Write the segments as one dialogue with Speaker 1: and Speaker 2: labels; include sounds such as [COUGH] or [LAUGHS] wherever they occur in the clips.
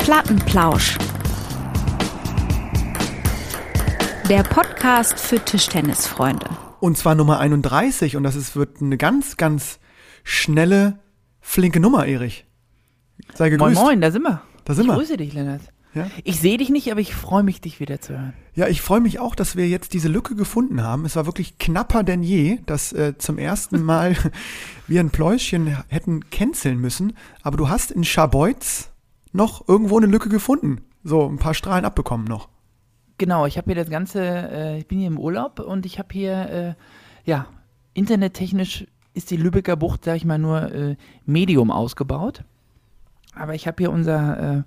Speaker 1: Plattenplausch. Der Podcast für Tischtennisfreunde.
Speaker 2: Und zwar Nummer 31 und das ist, wird eine ganz, ganz schnelle, flinke Nummer, Erich. Sei
Speaker 3: Moin,
Speaker 2: gegrüßt.
Speaker 3: moin, da sind wir.
Speaker 2: Da sind
Speaker 3: ich
Speaker 2: wir.
Speaker 3: grüße dich, Lennart.
Speaker 2: Ja?
Speaker 3: Ich sehe dich nicht, aber ich freue mich, dich wieder zu hören.
Speaker 2: Ja, ich freue mich auch, dass wir jetzt diese Lücke gefunden haben. Es war wirklich knapper denn je, dass äh, zum ersten [LAUGHS] Mal [LAUGHS] wir ein Pläuschen hätten canceln müssen. Aber du hast in Scharbeutz noch irgendwo eine Lücke gefunden. So, ein paar Strahlen abbekommen noch.
Speaker 3: Genau, ich habe hier das Ganze, äh, ich bin hier im Urlaub und ich habe hier, äh, ja, internettechnisch ist die Lübecker Bucht, sag ich mal, nur äh, Medium ausgebaut. Aber ich habe hier unser,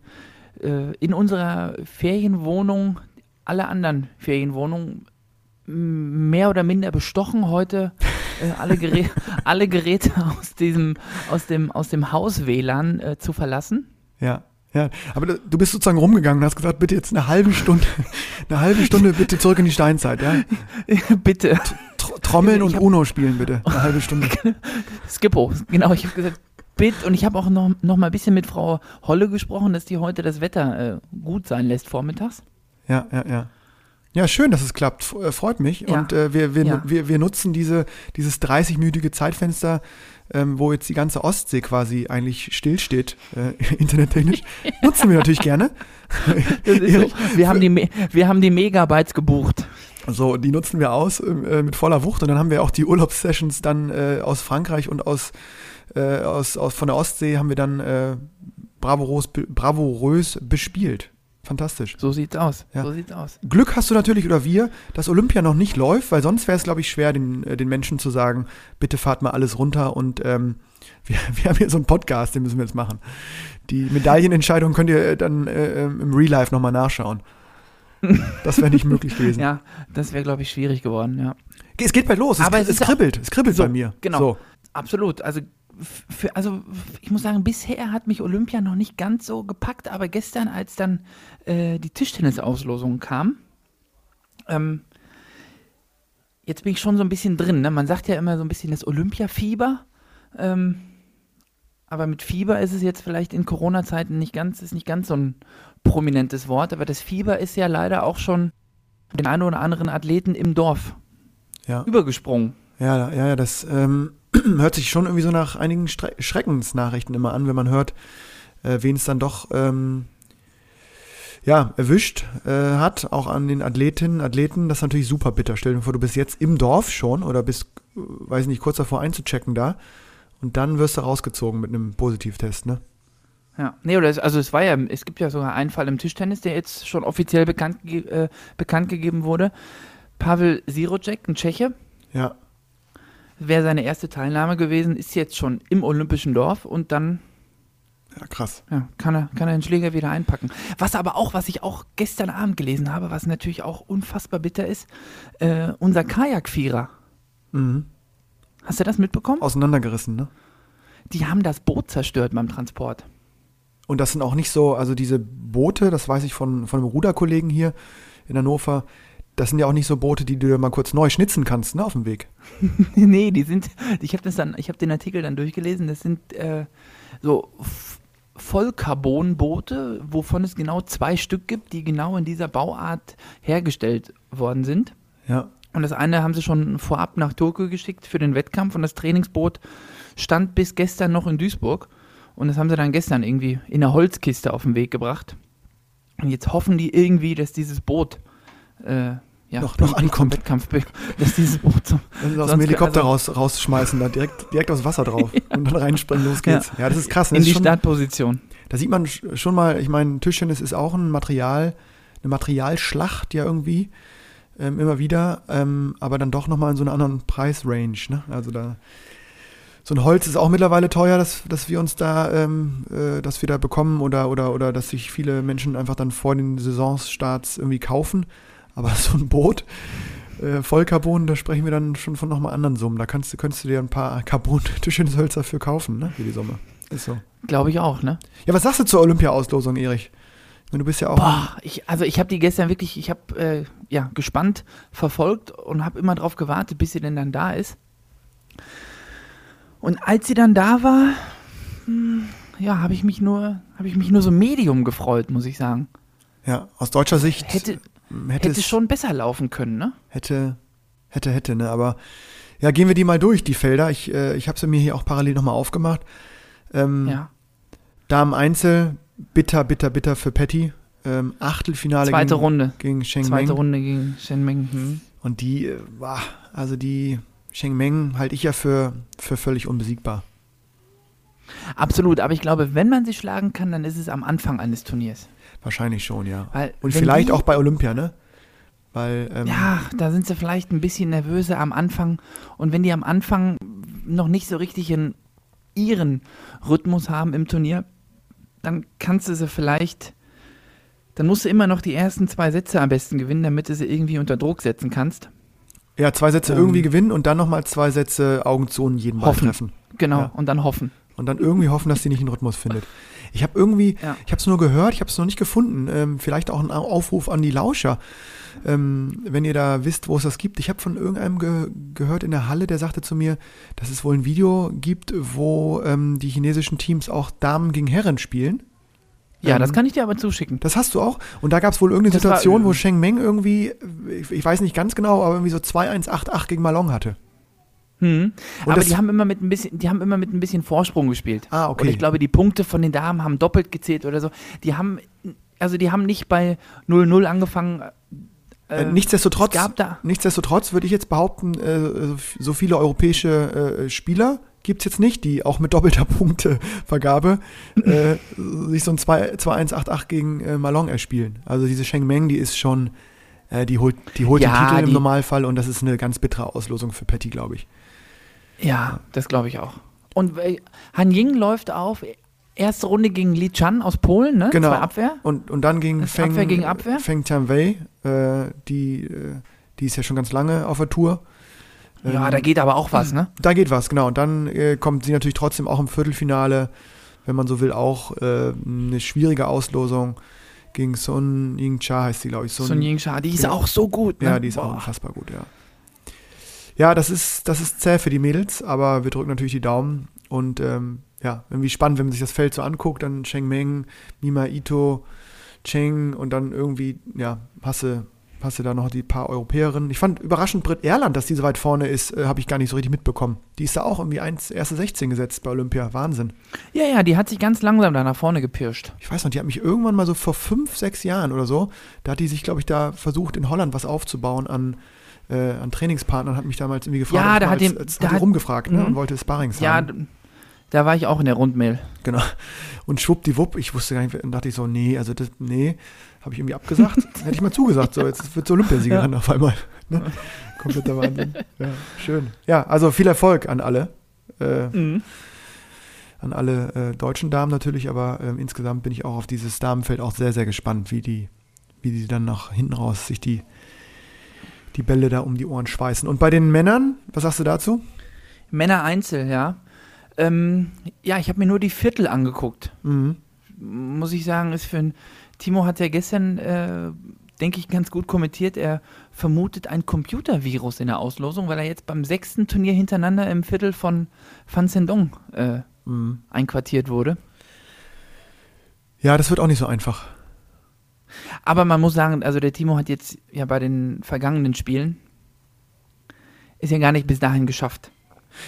Speaker 3: äh, äh, in unserer Ferienwohnung, alle anderen Ferienwohnungen, mehr oder minder bestochen heute äh, alle, Gerä [LAUGHS] alle Geräte aus diesem, aus dem, aus dem Haus-WLAN äh, zu verlassen.
Speaker 2: Ja. Ja, aber du- bist sozusagen rumgegangen und hast gesagt, bitte jetzt eine halbe Stunde, [LAUGHS] eine halbe Stunde bitte zurück in die Steinzeit, ja? [LAUGHS]
Speaker 3: Bitte.
Speaker 2: Tr Trommeln und
Speaker 3: hab-
Speaker 2: Uno spielen bitte, eine halbe Stunde. [LAUGHS]
Speaker 3: Skippo, genau, ich habe gesagt, bitte. Und ich habe auch noch, noch mal ein bisschen mit Frau Holle gesprochen, dass die heute das Wetter äh, gut sein lässt vormittags.
Speaker 2: Ja, ja, ja. Ja, schön, dass es klappt. Äh, Freut mich.
Speaker 3: Ja.
Speaker 2: Und äh, wir, wir,
Speaker 3: Ja.
Speaker 2: wir, wir nutzen diese, dieses 30-minütige Zeitfenster, ähm, wo jetzt die ganze Ostsee quasi eigentlich stillsteht, äh, [LAUGHS] internettechnisch. nutzen wir natürlich gerne. [LAUGHS]
Speaker 3: Wir haben, die, wir haben die Megabytes gebucht.
Speaker 2: So, die nutzen wir aus äh, mit voller Wucht und dann haben wir auch die Urlaubssessions dann äh, aus Frankreich und aus, äh, aus, aus von der Ostsee haben wir dann äh, bravourös, bravourös bespielt. Fantastisch.
Speaker 3: So sieht's aus.
Speaker 2: Ja.
Speaker 3: So sieht's aus.
Speaker 2: Glück hast du natürlich oder wir, dass Olympia noch nicht läuft, weil sonst wäre es, glaube ich, schwer, den, äh, den Menschen zu sagen, bitte fahrt mal alles runter und ähm, [LAUGHS] wir, wir haben hier so einen Podcast, den müssen wir jetzt machen. Die Medaillenentscheidung könnt ihr äh, dann äh, ähm, im Real Life nochmal nachschauen. [LAUGHS] Das wäre nicht möglich gewesen.
Speaker 3: Ja, das wäre, glaube ich, schwierig geworden, ja.
Speaker 2: Es geht bald los, es,
Speaker 3: Aber
Speaker 2: es,
Speaker 3: es
Speaker 2: kribbelt, es kribbelt
Speaker 3: So,
Speaker 2: bei mir.
Speaker 3: genau.
Speaker 2: So.
Speaker 3: Absolut. Also, für, also ich muss sagen, bisher hat mich Olympia noch nicht ganz so gepackt, aber gestern, als dann äh, die Tischtennisauslosung kam, ähm, jetzt bin ich schon so ein bisschen drin. Ne? Man sagt ja immer so ein bisschen das Olympiafieber. Ähm, aber mit Fieber ist es jetzt vielleicht in Corona-Zeiten nicht ganz, ist nicht ganz so ein prominentes Wort, aber das Fieber ist ja leider auch schon den einen oder anderen Athleten im Dorf
Speaker 2: Ja,
Speaker 3: übergesprungen.
Speaker 2: ja, ja, ja, das ähm, [CLEARS THROAT] hört sich schon irgendwie so nach einigen Stre Schreckensnachrichten immer an, wenn man hört, äh, wen es dann doch ähm, ja, erwischt äh, hat, auch an den Athletinnen, Athleten. Das ist natürlich super bitter. Stell dir vor, du bist jetzt im Dorf schon oder bist, äh, weiß nicht, kurz davor einzuchecken da und dann wirst du rausgezogen mit einem Positivtest, ne?
Speaker 3: Ja, nee, oder es, also es war ja, es gibt ja sogar einen Fall im Tischtennis, der jetzt schon offiziell bekannt, äh, bekannt gegeben wurde. Pavel Sirocek, ein Tscheche,
Speaker 2: Ja,
Speaker 3: wäre seine erste Teilnahme gewesen, ist jetzt schon im Olympischen Dorf und dann
Speaker 2: ja, krass.
Speaker 3: ja, kann, er, kann er den Schläger wieder einpacken. Was aber auch, was ich auch gestern Abend gelesen habe, was natürlich auch unfassbar bitter ist, äh, unser Kajakvierer.
Speaker 2: Mhm.
Speaker 3: Hast du das mitbekommen?
Speaker 2: Auseinandergerissen, ne?
Speaker 3: Die haben das Boot zerstört beim Transport.
Speaker 2: Und das sind auch nicht so, also diese Boote, das weiß ich von, von einem Ruderkollegen hier in Hannover, das sind ja auch nicht so Boote, die du dir mal kurz neu schnitzen kannst, ne, auf dem Weg. [LAUGHS]
Speaker 3: nee, die sind, ich habe das dann, ich habe den Artikel dann durchgelesen, das sind äh, so Vollcarbonboote, wovon es genau zwei Stück gibt, die genau in dieser Bauart hergestellt worden sind.
Speaker 2: Ja.
Speaker 3: Und das eine haben sie schon vorab nach Tokio geschickt für den Wettkampf und das Trainingsboot stand bis gestern noch in Duisburg. Und das haben sie dann gestern irgendwie in der Holzkiste auf den Weg gebracht. Und jetzt hoffen die irgendwie, dass dieses Boot äh, ja,
Speaker 2: Noch- noch ankommt.
Speaker 3: Wettkampf, [LAUGHS] dass dieses Boot zum,
Speaker 2: Das ist aus dem Helikopter
Speaker 3: also-
Speaker 2: raus, rausschmeißen, da direkt, direkt aufs Wasser drauf [LAUGHS] und dann reinspringen, los geht's. Ja, das ist krass. ne?
Speaker 3: in
Speaker 2: Das
Speaker 3: die
Speaker 2: schon,
Speaker 3: Startposition.
Speaker 2: da sieht man sch- schon mal, ich meine, Tischtennis ist auch ein Material, eine Materialschlacht ja irgendwie, ähm, immer wieder, ähm, aber dann doch nochmal in so einer anderen Preisrange, ne? Also da, so ein Holz ist auch mittlerweile teuer, dass, dass wir uns da, ähm, äh, dass wir da bekommen oder, oder, oder dass sich viele Menschen einfach dann vor den Saisonstarts irgendwie kaufen. Aber [LAUGHS] so ein Boot, äh, Vollcarbon, da sprechen wir dann schon von nochmal anderen Summen. Da kannst, du- könntest du dir ein paar Carbon-Tischtenishölzer für kaufen, ne? Für die Summe. Ist so.
Speaker 3: Glaube ich auch, ne?
Speaker 2: Ja, was sagst du zur Olympia-Auslosung, Erich? Du bist ja auch.
Speaker 3: Boah, ich, also ich habe die gestern wirklich, ich habe äh, ja gespannt verfolgt und habe immer drauf gewartet, bis sie denn dann da ist. Und als sie dann da war, hm, ja, habe ich mich nur, habe ich mich nur so medium gefreut, muss ich sagen.
Speaker 2: Ja, aus deutscher Sicht
Speaker 3: Hätte,
Speaker 2: hätte,
Speaker 3: hätte
Speaker 2: es
Speaker 3: schon besser laufen können, ne?
Speaker 2: hätte, hätte, hätte, ne? Aber ja, gehen wir die mal durch, die Felder. Ich, äh, ich habe sie mir hier auch parallel nochmal aufgemacht. Ähm,
Speaker 3: Ja.
Speaker 2: Damen Einzel, bitter, bitter, bitter für Patty. Ähm, Achtelfinale
Speaker 3: Zweite
Speaker 2: gegen,
Speaker 3: Runde.
Speaker 2: gegen Sheng
Speaker 3: Zweite
Speaker 2: Meng.
Speaker 3: Runde gegen Shen Meng. Hm.
Speaker 2: Und die, äh, also die Sheng Meng halte ich ja für, für völlig unbesiegbar.
Speaker 3: Absolut, aber ich glaube, wenn man sie schlagen kann, dann ist es am Anfang eines Turniers.
Speaker 2: Wahrscheinlich schon, ja.
Speaker 3: Weil
Speaker 2: Und vielleicht
Speaker 3: die,
Speaker 2: auch bei Olympia, ne? Weil, ähm,
Speaker 3: Ja, da sind sie vielleicht ein bisschen nervöser am Anfang. Und wenn die am Anfang noch nicht so richtig in ihren Rhythmus haben im Turnier, dann kannst du sie vielleicht, dann musst du immer noch die ersten zwei Sätze am besten gewinnen, damit du sie irgendwie unter Druck setzen kannst.
Speaker 2: ja, zwei Sätze
Speaker 3: ähm,
Speaker 2: irgendwie gewinnen und dann nochmal zwei Sätze Augen zu und jeden
Speaker 3: Hoffen.
Speaker 2: treffen.
Speaker 3: Genau,
Speaker 2: Ja.
Speaker 3: und dann hoffen.
Speaker 2: Und dann irgendwie hoffen, dass sie nicht einen Rhythmus findet. Ich habe irgendwie,
Speaker 3: Ja.
Speaker 2: ich habe es nur gehört, ich habe es noch nicht gefunden. Ähm, vielleicht auch ein Au- Aufruf an die Lauscher, ähm, wenn ihr da wisst, wo es das gibt. Ich habe von irgendeinem ge gehört in der Halle, der sagte zu mir, dass es wohl ein Video gibt, wo ähm, die chinesischen Teams auch Damen gegen Herren spielen.
Speaker 3: Ja,
Speaker 2: Ähm,
Speaker 3: das kann ich dir aber zuschicken.
Speaker 2: Das hast du auch. Und da gab es wohl irgendeine
Speaker 3: Das war,
Speaker 2: Situation,
Speaker 3: ähm,
Speaker 2: wo Sheng Meng irgendwie, ich, ich weiß nicht ganz genau, aber irgendwie so 2-1-8-8 gegen Malong hatte.
Speaker 3: Hm. Aber die haben immer mit ein bisschen, die haben immer mit ein bisschen Vorsprung gespielt.
Speaker 2: Ah, okay.
Speaker 3: Und ich glaube, die Punkte von den Damen haben doppelt gezählt oder so. Die haben, also die haben nicht bei 0-0 angefangen.
Speaker 2: Äh,
Speaker 3: äh,
Speaker 2: nichtsdestotrotz, nichtsdestotrotz würde ich jetzt behaupten, äh, so viele europäische äh, Spieler gibt es jetzt nicht, die auch mit doppelter Punktevergabe [LAUGHS] äh, sich so ein 2 2-1-8-8 gegen äh, Malong erspielen. Also diese Sheng Meng, die ist schon, die holt, die holt
Speaker 3: Ja,
Speaker 2: den Titel im Normalfall und das ist eine ganz bittere Auslosung für Patty, glaube ich.
Speaker 3: Ja, das glaube ich auch. Und äh, Han Ying läuft auf. Erste Runde gegen Li Chan aus Polen, ne?
Speaker 2: Genau.
Speaker 3: Zwei Abwehr.
Speaker 2: Und, und dann gegen
Speaker 3: Das
Speaker 2: Feng,
Speaker 3: Abwehr gegen Abwehr?
Speaker 2: Feng Tianwei, äh, die, äh, die ist ja schon ganz lange auf der Tour.
Speaker 3: Ja,
Speaker 2: Ähm,
Speaker 3: da geht aber auch was, ne?
Speaker 2: Da geht was, genau. Und dann äh, kommt sie natürlich trotzdem auch im Viertelfinale, wenn man so will, auch äh, eine schwierige Auslosung gegen Sun Ying Cha heißt sie, glaube ich.
Speaker 3: Sun Ying Sha, die ist
Speaker 2: ja.
Speaker 3: auch so gut, ne?
Speaker 2: Ja, die ist auch
Speaker 3: Boah.
Speaker 2: unfassbar gut, ja. Ja, das ist, das ist zäh für die Mädels, aber wir drücken natürlich die Daumen. Und ähm, ja, irgendwie spannend, wenn man sich das Feld so anguckt, dann Cheng Meng, Mima Ito, Cheng und dann irgendwie, ja, du, hast du da noch die paar Europäerinnen. Ich fand überraschend Britt Erland, dass die so weit vorne ist, äh, habe ich gar nicht so richtig mitbekommen. Die ist da auch irgendwie eins, erste 16 gesetzt bei Olympia. Wahnsinn.
Speaker 3: Ja, ja, die hat sich ganz langsam da nach vorne gepirscht.
Speaker 2: Ich weiß noch, die hat mich irgendwann mal so vor fünf, sechs Jahren oder so, da hat die sich, glaube ich, da versucht, in Holland was aufzubauen an, äh, an Trainingspartnern, hat mich damals irgendwie gefragt.
Speaker 3: Ja, da hat
Speaker 2: als,
Speaker 3: die-
Speaker 2: als,
Speaker 3: da
Speaker 2: hat die
Speaker 3: hat-
Speaker 2: rumgefragt ne,
Speaker 3: Mhm.
Speaker 2: und wollte Sparrings
Speaker 3: Ja,
Speaker 2: haben.
Speaker 3: da war ich auch in der Rundmail.
Speaker 2: Genau. Und schwuppdiwupp, ich wusste gar nicht, dann dachte ich so, nee, also das, nee, habe ich irgendwie abgesagt. [LAUGHS] Hätte ich mal zugesagt, so, jetzt wird sie Olympiasiegerin auf einmal. Ne? Kompletter Wahnsinn. Ja, schön. Ja, also viel Erfolg an alle. Äh, an alle äh, deutschen Damen natürlich, aber ähm, insgesamt bin ich auch auf dieses Damenfeld auch sehr, sehr gespannt, wie die, wie die dann nach hinten raus sich die, die Bälle da um die Ohren schweißen. Und bei den Männern, was sagst du dazu?
Speaker 3: Männer Einzel, ja. Ähm, ja, ich habe mir nur die Viertel angeguckt.
Speaker 2: Mhm.
Speaker 3: Muss ich sagen, ist für ein Timo hat ja gestern, äh, denke ich, ganz gut kommentiert. Er vermutet ein Computervirus in der Auslosung, weil er jetzt beim sechsten Turnier hintereinander im Viertel von Fan Sendong äh,
Speaker 2: Mhm.
Speaker 3: einquartiert wurde.
Speaker 2: Ja, das wird auch nicht so einfach.
Speaker 3: Aber man muss sagen, also der Timo hat jetzt ja bei den vergangenen Spielen ist ja gar nicht bis dahin geschafft.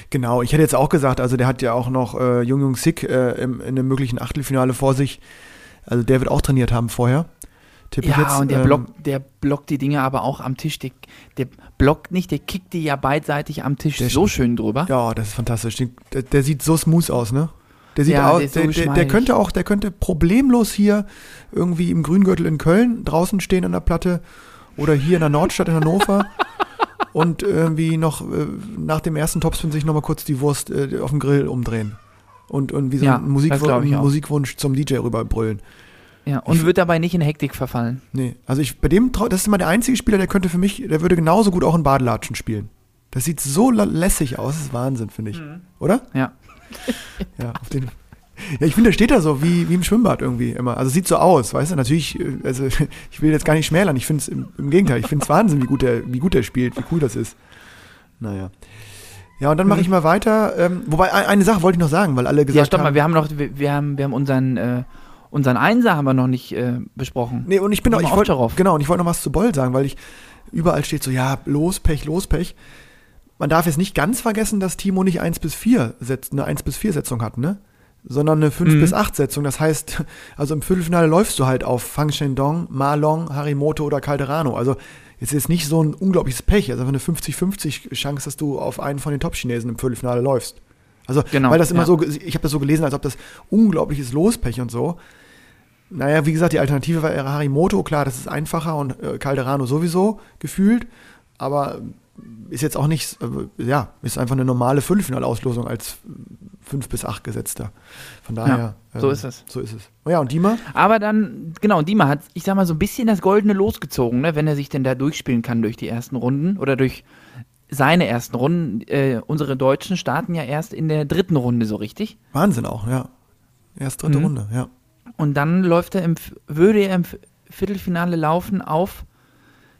Speaker 2: Genau, ich hätte jetzt auch gesagt, also der hat ja auch noch äh, Jung Jung Sik äh, im, in einem möglichen Achtelfinale vor sich. Also der wird auch trainiert haben vorher. Tipp
Speaker 3: Ja,
Speaker 2: jetzt.
Speaker 3: und der,
Speaker 2: ähm,
Speaker 3: blockt, der blockt die Dinge aber auch am Tisch. Der, der blockt nicht, der kickt die ja beidseitig am Tisch
Speaker 2: Der
Speaker 3: so schön drüber.
Speaker 2: Ja, das ist fantastisch. Der, der sieht so smooth aus, ne? Der sieht
Speaker 3: Ja,
Speaker 2: aus,
Speaker 3: der so
Speaker 2: der, der, könnte auch, der könnte problemlos hier irgendwie im Grüngürtel in Köln draußen stehen an der Platte oder hier in der Nordstadt in Hannover [LAUGHS] und irgendwie noch äh, nach dem ersten Topspin sich nochmal kurz die Wurst äh, auf dem Grill umdrehen. Und, und wie so
Speaker 3: Ja,
Speaker 2: ein Musik,
Speaker 3: das glaub ich
Speaker 2: einen
Speaker 3: auch.
Speaker 2: Musikwunsch zum DJ rüberbrüllen.
Speaker 3: Ja, und wird dabei nicht in Hektik verfallen.
Speaker 2: Nee, also ich, bei dem, das ist immer der einzige Spieler, der könnte für mich, der würde genauso gut auch in Badelatschen spielen. Das sieht so lässig aus, das ist Wahnsinn, finde ich. Oder?
Speaker 3: Ja. [LAUGHS]
Speaker 2: Ja, auf den. Ja, ich finde, der steht da so wie, wie im Schwimmbad irgendwie immer. Also sieht so aus, weißt du? Natürlich, äh, also [LAUGHS] ich will jetzt gar nicht schmälern. Ich finde es im, im Gegenteil, ich finde es Wahnsinn, wie gut, der, wie gut der spielt, wie cool das ist. Naja. Ja, und dann mache ich mal weiter. Ähm, wobei, ein- eine Sache wollte ich noch sagen, weil alle gesagt
Speaker 3: Ja, stopp
Speaker 2: haben.
Speaker 3: mal, wir haben noch, wir, wir haben, wir haben unseren, äh, unseren Einser haben wir noch nicht äh, besprochen.
Speaker 2: Nee, und ich bin noch, ich wollte,
Speaker 3: darauf.
Speaker 2: genau, und ich wollte noch was zu Boll sagen, weil ich überall steht so, ja, los, Pech, los, Pech. Man darf jetzt nicht ganz vergessen, dass Timo nicht 1 bis 4 setzt, eine 1 bis 4 Setzung hat, ne? Sondern eine 5
Speaker 3: Mhm.
Speaker 2: bis 8 Setzung. Das heißt, also im Viertelfinale läufst du halt auf Fang Shendong, Ma Long, Harimoto oder Calderano. Also jetzt ist nicht so ein unglaubliches Pech, also einfach eine 50-50 Chance, dass du auf einen von den Top-Chinesen im Viertelfinale läufst. Also,
Speaker 3: Genau,
Speaker 2: weil das immer
Speaker 3: ja.
Speaker 2: so, ich habe das so gelesen, als ob das unglaubliches Lospech und so. Naja, wie gesagt, die Alternative wäre Harimoto, klar, das ist einfacher und äh, Calderano sowieso gefühlt, aber ist jetzt auch nicht, äh, ja, ist einfach eine normale Viertelfinalauslosung als 5 bis 8 gesetzter. Von daher.
Speaker 3: Ja, so
Speaker 2: ähm,
Speaker 3: ist es.
Speaker 2: So ist es. Oh ja, und Dima?
Speaker 3: Aber dann, genau, Dima hat, ich sag mal, so ein bisschen das Goldene losgezogen, ne, wenn er sich denn da durchspielen kann durch die ersten Runden oder durch seine ersten Runden. Äh, unsere Deutschen starten ja erst in der dritten Runde so richtig.
Speaker 2: Wahnsinn auch, ja. Erst dritte
Speaker 3: Mhm.
Speaker 2: Runde, ja.
Speaker 3: Und dann läuft er im, würde er im Viertelfinale laufen auf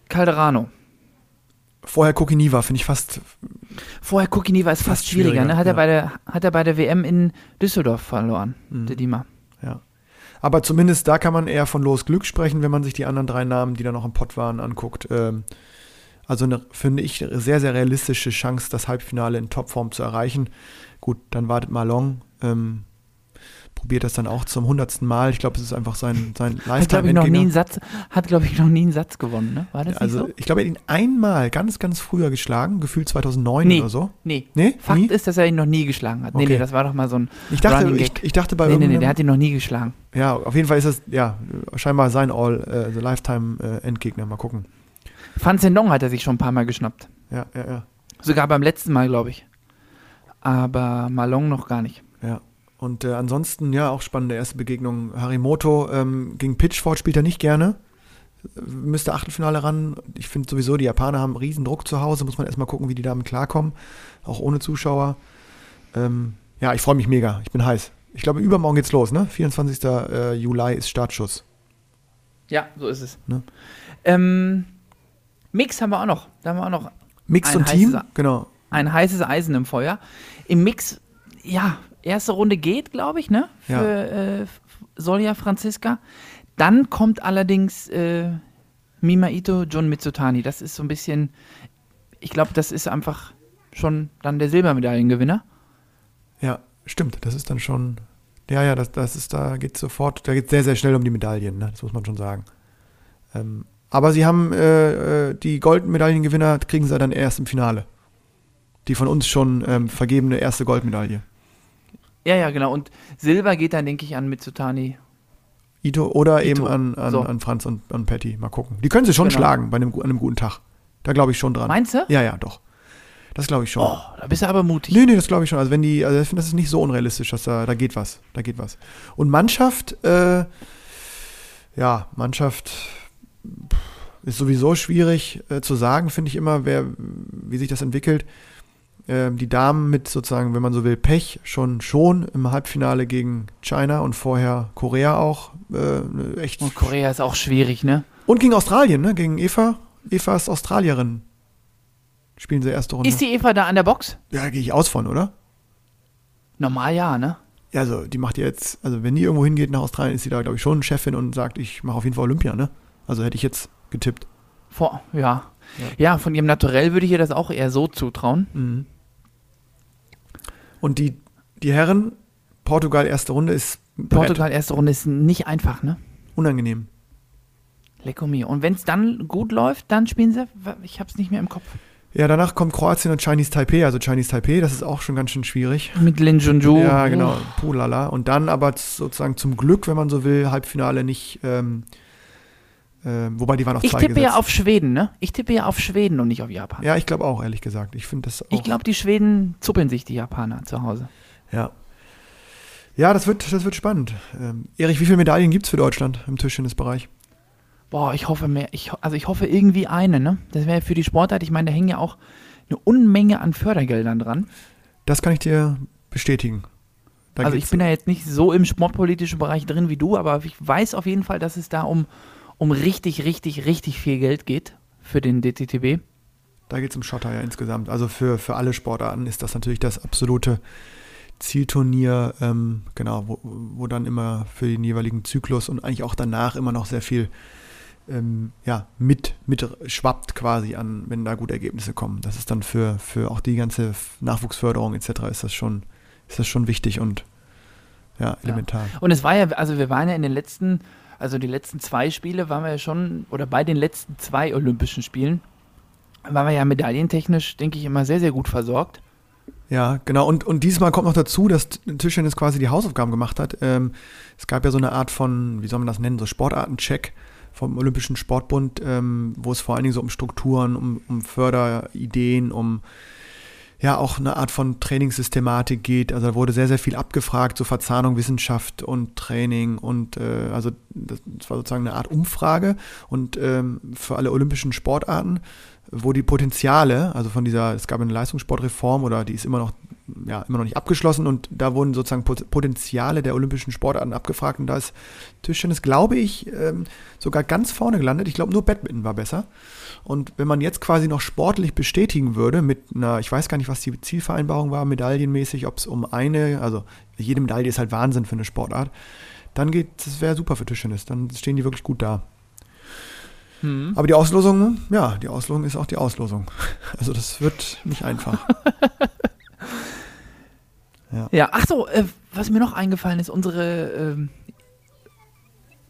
Speaker 3: Calderano.
Speaker 2: Vorher Kokiniva, finde ich fast,
Speaker 3: Vorher Kokiniva ist fast,
Speaker 2: Fast
Speaker 3: schwieriger,
Speaker 2: schwieriger,
Speaker 3: ne? Hat, er
Speaker 2: ja.
Speaker 3: bei der, hat er bei der WM in Düsseldorf verloren,
Speaker 2: Mhm.
Speaker 3: der Dima.
Speaker 2: ja. Aber zumindest da kann man eher von Los Glück sprechen, wenn man sich die anderen drei Namen, die da noch im Pott waren, anguckt. Ähm, also eine, finde ich, sehr, sehr realistische Chance, das Halbfinale in Topform zu erreichen. Gut, dann wartet Malong. Ähm, probiert das dann auch zum hundertsten Mal. Ich glaube, es ist einfach sein, sein [LAUGHS]
Speaker 3: Hat, glaube ich, noch nie einen
Speaker 2: Lifetime-Endgegner.
Speaker 3: Satz, hat, glaube ich, noch nie einen Satz gewonnen, ne? War das
Speaker 2: Also,
Speaker 3: nicht so?
Speaker 2: ich glaube, er hat ihn einmal ganz, ganz früher geschlagen, gefühlt 2009
Speaker 3: Nee.
Speaker 2: oder so.
Speaker 3: Nee.
Speaker 2: Nee?
Speaker 3: Fakt
Speaker 2: nie?
Speaker 3: ist, dass er ihn noch nie geschlagen hat. Nee,
Speaker 2: Okay.
Speaker 3: nee, das war doch mal so ein.
Speaker 2: Ich dachte, ich, ich dachte bei
Speaker 3: Nee, nee, nee, der hat ihn noch nie geschlagen.
Speaker 2: Ja, auf jeden Fall ist das, ja, scheinbar sein All, äh, Lifetime-Endgegner. Mal gucken.
Speaker 3: Fan Zhendong hat er sich schon ein paar Mal geschnappt.
Speaker 2: Ja, ja, ja.
Speaker 3: Sogar beim letzten Mal, glaube ich. Aber Malong noch gar nicht.
Speaker 2: Ja. Und äh, ansonsten, ja, auch spannende erste Begegnung. Harimoto ähm, gegen Pitchford spielt er nicht gerne. Äh, Müsste Achtelfinale ran. Ich finde sowieso, die Japaner haben riesen Druck zu Hause. Muss man erstmal gucken, wie die damit klarkommen. Auch ohne Zuschauer. Ähm, ja, ich freue mich mega. Ich bin heiß. Ich glaube, übermorgen geht's los, ne? 24. Äh, Juli ist Startschuss.
Speaker 3: Ja, so ist es.
Speaker 2: Ne?
Speaker 3: Ähm, Mix haben wir auch noch. Da haben wir auch noch Ein
Speaker 2: und Team,
Speaker 3: heißes-
Speaker 2: genau.
Speaker 3: ein heißes Eisen im Feuer. Im Mix, ja, erste Runde geht, glaube ich, ne? Für
Speaker 2: Ja.
Speaker 3: äh, Solja Franziska. Dann kommt allerdings äh, Mima Ito, John Mitsutani. Das ist so ein bisschen, ich glaube, das ist einfach schon dann der Silbermedaillengewinner.
Speaker 2: Ja, stimmt. Das ist dann schon. Ja, ja, das, das ist, da geht sofort, da geht sehr, sehr schnell um die Medaillen, ne? das muss man schon sagen. Ähm, aber sie haben äh, äh, die Goldmedaillengewinner kriegen sie dann erst im Finale. Die von uns schon ähm, vergebene erste Goldmedaille.
Speaker 3: Ja, ja, genau. Und Silber geht dann, denke ich, an Mitsutani.
Speaker 2: Ito oder
Speaker 3: Ito.
Speaker 2: eben an, an,
Speaker 3: So.
Speaker 2: an Franz und an Patty. Mal gucken. Die können sie schon
Speaker 3: Genau.
Speaker 2: schlagen bei einem, an einem guten Tag. Da glaube ich schon dran.
Speaker 3: Meinst du?
Speaker 2: Ja, ja, doch. Das glaube ich schon.
Speaker 3: Oh, da bist du aber mutig.
Speaker 2: Nee, nee, das glaube ich schon. Also wenn die, also ich finde, das ist nicht so unrealistisch, dass da, da geht was. Da geht was. Und Mannschaft, äh, ja, Mannschaft ist sowieso schwierig äh, zu sagen, finde ich immer, wer, wie sich das entwickelt. Ähm, die Damen mit sozusagen, wenn man so will, Pech schon schon im Halbfinale gegen China und vorher Korea auch. Äh, echt.
Speaker 3: Und Korea ist auch schwierig, ne?
Speaker 2: Und gegen Australien, ne? Gegen Eva. Eva ist Australierin. Spielen sie erste Runde.
Speaker 3: Ist die Eva da an der Box?
Speaker 2: ja, gehe ich aus von, oder?
Speaker 3: Normal ja, ne?
Speaker 2: Ja, also die macht jetzt, also wenn die irgendwo hingeht nach Australien, ist sie da, glaube ich, schon Chefin und sagt, ich mache auf jeden Fall Olympia, ne? Also hätte ich jetzt getippt.
Speaker 3: Vor, ja.
Speaker 2: Ja.
Speaker 3: ja. von ihrem Naturell würde ich ihr das auch eher so zutrauen.
Speaker 2: Mhm. Und die, die Herren, Portugal erste Runde ist Brett.
Speaker 3: Portugal erste Runde ist nicht einfach, ne?
Speaker 2: unangenehm.
Speaker 3: Lecco mio. Und wenn es dann gut läuft, dann spielen sie, ich hab's nicht mehr im Kopf.
Speaker 2: Ja, danach kommt Kroatien und Chinese Taipei, also Chinese Taipei, das ist auch schon ganz schön schwierig.
Speaker 3: Mit Lin Junju.
Speaker 2: Ja, genau, Pulala. Und dann aber sozusagen zum Glück, wenn man so will, Halbfinale nicht, ähm, ähm, wobei die waren auf
Speaker 3: Ich
Speaker 2: zwei
Speaker 3: tippe
Speaker 2: gesetzt.
Speaker 3: ja auf Schweden, ne? Ich tippe ja auf Schweden und nicht auf Japan.
Speaker 2: Ja, ich glaube auch, ehrlich gesagt. Ich finde das auch.
Speaker 3: ich glaube, die Schweden zuppeln sich die Japaner zu Hause.
Speaker 2: Ja. Ja, das wird, das wird spannend. Ähm, Erich, wie viele Medaillen gibt es für Deutschland im Tischtennisbereich?
Speaker 3: Boah, ich hoffe mehr. Ich, also ich hoffe irgendwie eine, ne? Das wäre für die Sportart, ich meine, da hängen ja auch eine Unmenge an Fördergeldern dran.
Speaker 2: Das kann ich dir bestätigen. Da
Speaker 3: also ich bin da jetzt nicht so im sportpolitischen Bereich drin wie du, aber ich weiß auf jeden Fall, dass es da um, um richtig, richtig, richtig viel Geld geht für den DTTB.
Speaker 2: Da geht es um Schotter ja insgesamt. Also für, für alle Sportarten ist das natürlich das absolute Zielturnier, ähm, genau, wo, wo dann immer für den jeweiligen Zyklus und eigentlich auch danach immer noch sehr viel ähm, ja, mit, mit schwappt quasi an, wenn da gute Ergebnisse kommen. Das ist dann für, für auch die ganze Nachwuchsförderung etc. ist das schon, ist das schon wichtig und ja, elementar.
Speaker 3: Und es war ja, also wir waren ja in den letzten, also die letzten zwei Spiele waren wir ja schon, oder bei den letzten zwei Olympischen Spielen, waren wir ja medaillentechnisch, denke ich, immer sehr, sehr gut versorgt.
Speaker 2: Ja, genau. Und, und diesmal kommt noch dazu, dass Tischtennis quasi die Hausaufgaben gemacht hat. Ähm, es gab ja so eine Art von, wie soll man das nennen, so Sportartencheck vom Olympischen Sportbund, ähm, wo es vor allen Dingen so um Strukturen, um, um Förderideen, um ja auch eine Art von Trainingssystematik geht. Also da wurde sehr, sehr viel abgefragt, so Verzahnung Wissenschaft und Training und äh, also das, das, war sozusagen eine Art Umfrage und ähm, für alle olympischen Sportarten wo die Potenziale, also von dieser, es gab eine Leistungssportreform oder die ist immer noch, ja, immer noch nicht abgeschlossen und da wurden sozusagen Potenziale der olympischen Sportarten abgefragt und da ist Tischtennis, glaube ich, ähm, sogar ganz vorne gelandet. Ich glaube, nur Badminton war besser. Und wenn man jetzt quasi noch sportlich bestätigen würde mit einer, ich weiß gar nicht, was die Zielvereinbarung war, medaillenmäßig, ob es um eine, also jede Medaille ist halt Wahnsinn für eine Sportart, dann geht, das wäre super für Tischtennis, dann stehen die wirklich gut da. Mhm. Aber die Auslosung, ja, die Auslosung ist auch die Auslosung. [LAUGHS] Also das wird nicht einfach. [LAUGHS]
Speaker 3: ja. ja, ach so, äh, was mir noch eingefallen ist, unsere,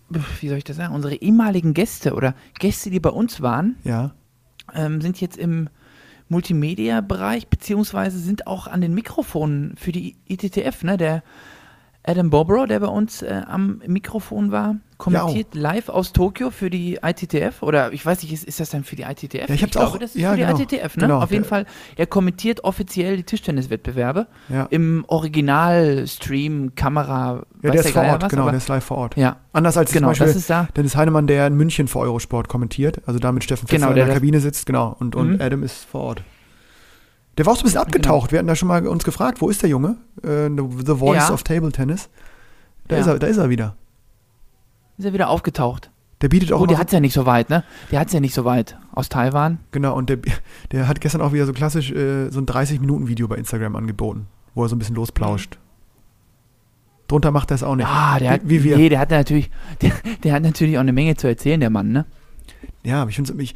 Speaker 3: äh, wie soll ich das sagen, unsere ehemaligen Gäste oder Gäste, die bei uns waren,
Speaker 2: ja.
Speaker 3: ähm, sind jetzt im Multimedia-Bereich, beziehungsweise sind auch an den Mikrofonen für die ITTF, ne, der Adam Bobrow, der bei uns äh, am Mikrofon war, kommentiert ja, live aus Tokio für die ITTF oder ich weiß nicht, ist, ist das dann für die ITTF?
Speaker 2: Ja, ich, ich glaube, auch,
Speaker 3: das ist
Speaker 2: ja,
Speaker 3: für die
Speaker 2: genau,
Speaker 3: ITTF, ne?
Speaker 2: Genau,
Speaker 3: Auf jeden Fall, er kommentiert offiziell die Tischtenniswettbewerbe
Speaker 2: ja.
Speaker 3: im Original-Stream, Kamera,
Speaker 2: ja, der ist vor Ort, was, genau, der ist live vor Ort.
Speaker 3: Ja.
Speaker 2: Anders als
Speaker 3: genau,
Speaker 2: zum
Speaker 3: Beispiel da.
Speaker 2: Dennis Heinemann, der in München für Eurosport kommentiert, also da mit Steffen Fetzer
Speaker 3: genau,
Speaker 2: in der Kabine sitzt, genau, und, und mhm. Adam ist vor Ort. Der war auch so ein bisschen abgetaucht. Genau. Wir hatten da schon mal uns gefragt, wo ist der Junge? Uh, the Voice of Table Tennis. Da, ja. ist er, da ist er wieder.
Speaker 3: Ist er wieder aufgetaucht.
Speaker 2: Der bietet auch.
Speaker 3: Oh, der hat es ja nicht so weit, ne? Der hat es ja nicht so weit aus Taiwan.
Speaker 2: Genau, und der, der hat gestern auch wieder so klassisch äh, so ein 30-Minuten-Video bei Instagram angeboten, wo er so ein bisschen losplauscht. Drunter macht er es auch nicht.
Speaker 3: Ah, der hat, wie wir. Nee, der hat natürlich, [LAUGHS] der, der hat natürlich auch eine Menge zu erzählen, der Mann, ne?
Speaker 2: Ja, aber ich finde es.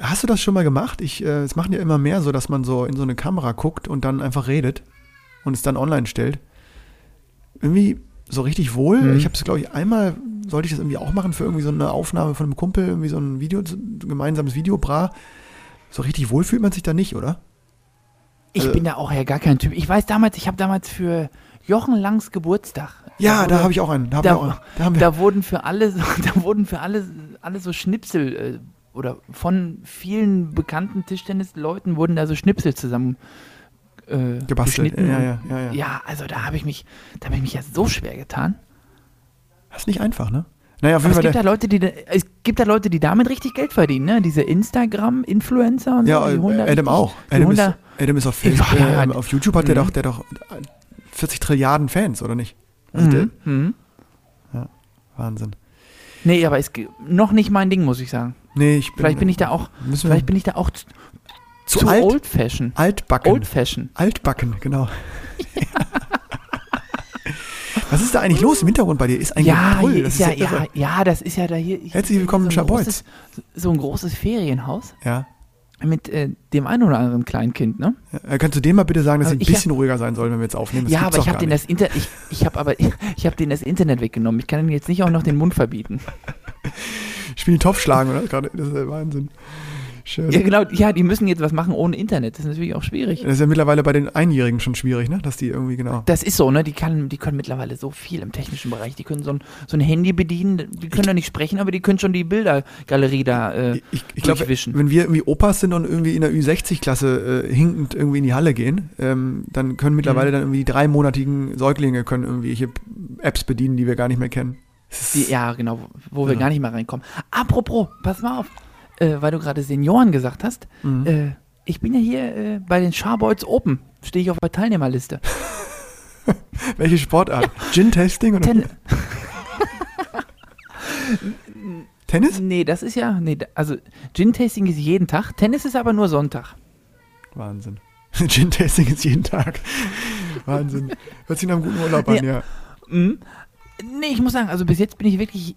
Speaker 2: Hast du das schon mal gemacht? Ich, äh, es machen ja immer mehr so, dass man so in so eine Kamera guckt und dann einfach redet und es dann online stellt. Irgendwie so richtig wohl. Mhm. Ich habe es, glaube ich, einmal, sollte ich das irgendwie auch machen für irgendwie so eine Aufnahme von einem Kumpel, irgendwie so ein Video, ein gemeinsames Video, bra. So richtig wohl fühlt man sich da nicht, oder?
Speaker 3: Ich also, bin da auch ja gar kein Typ. Ich weiß damals, ich habe damals für Jochen Langs Geburtstag.
Speaker 2: Ja, da, da habe ich auch einen. Da,
Speaker 3: da,
Speaker 2: auch einen.
Speaker 3: da, da wurden für alle, [LAUGHS] da wurden für alle, alle so Schnipsel äh, oder von vielen bekannten Tischtennisleuten wurden da so Schnipsel zusammen äh,
Speaker 2: gebastelt.
Speaker 3: Ja,
Speaker 2: ja, ja, ja.
Speaker 3: ja, also da habe ich mich, da habe ich mich ja so schwer getan.
Speaker 2: Das ist nicht einfach, ne? Naja, auf
Speaker 3: jeden Fall es, gibt da Leute, die, es gibt da Leute, die damit richtig Geld verdienen, ne? Diese Instagram-Influencer und
Speaker 2: ja,
Speaker 3: so.
Speaker 2: Ja, Adam richtig, auch. Adam ist, Adam ist auf, Facebook, ja, äh, auf YouTube hat mhm. der doch, der doch 40 Trilliarden Fans, oder nicht? Also
Speaker 3: mhm.
Speaker 2: der,
Speaker 3: mhm.
Speaker 2: Ja, Wahnsinn.
Speaker 3: Nee, aber ist noch nicht mein Ding, muss ich sagen.
Speaker 2: Nee, ich bin,
Speaker 3: Vielleicht bin ich da auch, vielleicht bin ich da auch
Speaker 2: zu, zu alt,
Speaker 3: old fashion.
Speaker 2: Altbacken.
Speaker 3: Old fashion.
Speaker 2: Altbacken, genau. [LAUGHS] Was ist da eigentlich los im Hintergrund bei dir? Ist eigentlich
Speaker 3: ja. Das ist ja, ja, ja, das ist ja da hier.
Speaker 2: Herzlich willkommen
Speaker 3: so
Speaker 2: in Schabolz.
Speaker 3: So ein großes Ferienhaus.
Speaker 2: Ja.
Speaker 3: Mit äh, dem einen oder anderen Kleinkind, ne?
Speaker 2: Ja, kannst du dem mal bitte sagen, dass sie ein bisschen hab, ruhiger sein sollen, wenn wir jetzt aufnehmen? Das
Speaker 3: ja, aber ich habe den das Inter ich, ich habe aber [LAUGHS] ich, ich habe den das Internet weggenommen. Ich kann ihm jetzt nicht auch noch den Mund verbieten. [LAUGHS]
Speaker 2: Spielen Topf schlagen, oder? Das ist der Wahnsinn.
Speaker 3: Schön. Ja, genau. Ja, die müssen jetzt was machen ohne Internet. Das ist natürlich auch schwierig.
Speaker 2: Das ist ja mittlerweile bei den Einjährigen schon schwierig, ne? Dass die irgendwie, genau.
Speaker 3: Das ist so, ne? Die, kann, die können mittlerweile so viel im technischen Bereich. Die können so ein, so ein Handy bedienen. Die können ich, da nicht sprechen, aber die können schon die Bildergalerie da äh,
Speaker 2: Ich, ich glaube, wenn wir irgendwie Opas sind und irgendwie in der Ü60-Klasse äh, hinkend irgendwie in die Halle gehen, ähm, dann können mittlerweile mhm. dann irgendwie die dreimonatigen Säuglinge können irgendwelche Apps bedienen, die wir gar nicht mehr kennen.
Speaker 3: Die, ja, genau, wo wir ja. gar nicht mehr reinkommen. Apropos, pass mal auf äh, weil du gerade Senioren gesagt hast, mhm. äh, ich bin ja hier äh, bei den Charboys Open, stehe ich auf der Teilnehmerliste. [LAUGHS]
Speaker 2: Welche Sportart? Ja. [LAUGHS] Gin-Tasting oder?
Speaker 3: Ten
Speaker 2: Tennis? [LAUGHS]
Speaker 3: Nee, das ist ja, nee, also Gin-Tasting ist jeden Tag, Tennis ist aber nur Sonntag.
Speaker 2: Wahnsinn. Gin-Tasting ist jeden Tag. Wahnsinn. Hört sich nach einem guten Urlaub an,
Speaker 3: Ja.
Speaker 2: ja.
Speaker 3: Mhm. Nee, ich muss sagen, also bis jetzt bin ich wirklich,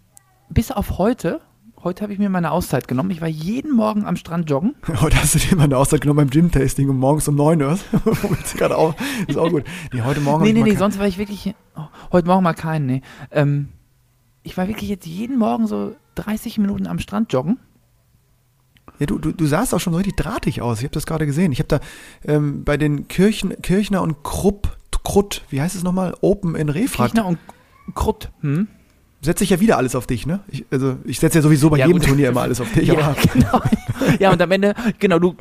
Speaker 3: bis auf heute, heute habe ich mir meine Auszeit genommen. Ich war jeden Morgen am Strand joggen. [LAUGHS]
Speaker 2: Heute hast du dir mal eine Auszeit genommen beim Gym-Tasting um morgens um 9 Uhr. [LAUGHS] Gerade auch. Ist auch gut. Nee, heute Morgen.
Speaker 3: Nee, nee, nee, sonst war ich wirklich, oh, heute Morgen mal keinen, nee. Ähm, ich war wirklich jetzt jeden Morgen so 30 Minuten am Strand joggen.
Speaker 2: Ja, du, du, du sahst auch schon so richtig drahtig aus. Ich habe das gerade gesehen. Ich habe da ähm, bei den Kirchen, Kirchner und Krupp, Krutt, wie heißt es nochmal? Open in Refrat.
Speaker 3: Kirchner und Krutt. Hm?
Speaker 2: Setze ich ja wieder alles auf dich, ne? Ich, also ich setze ja sowieso bei
Speaker 3: Ja,
Speaker 2: jedem
Speaker 3: gut.
Speaker 2: Turnier immer alles auf dich. [LAUGHS]
Speaker 3: Ja, genau. ja, und am Ende, genau, du,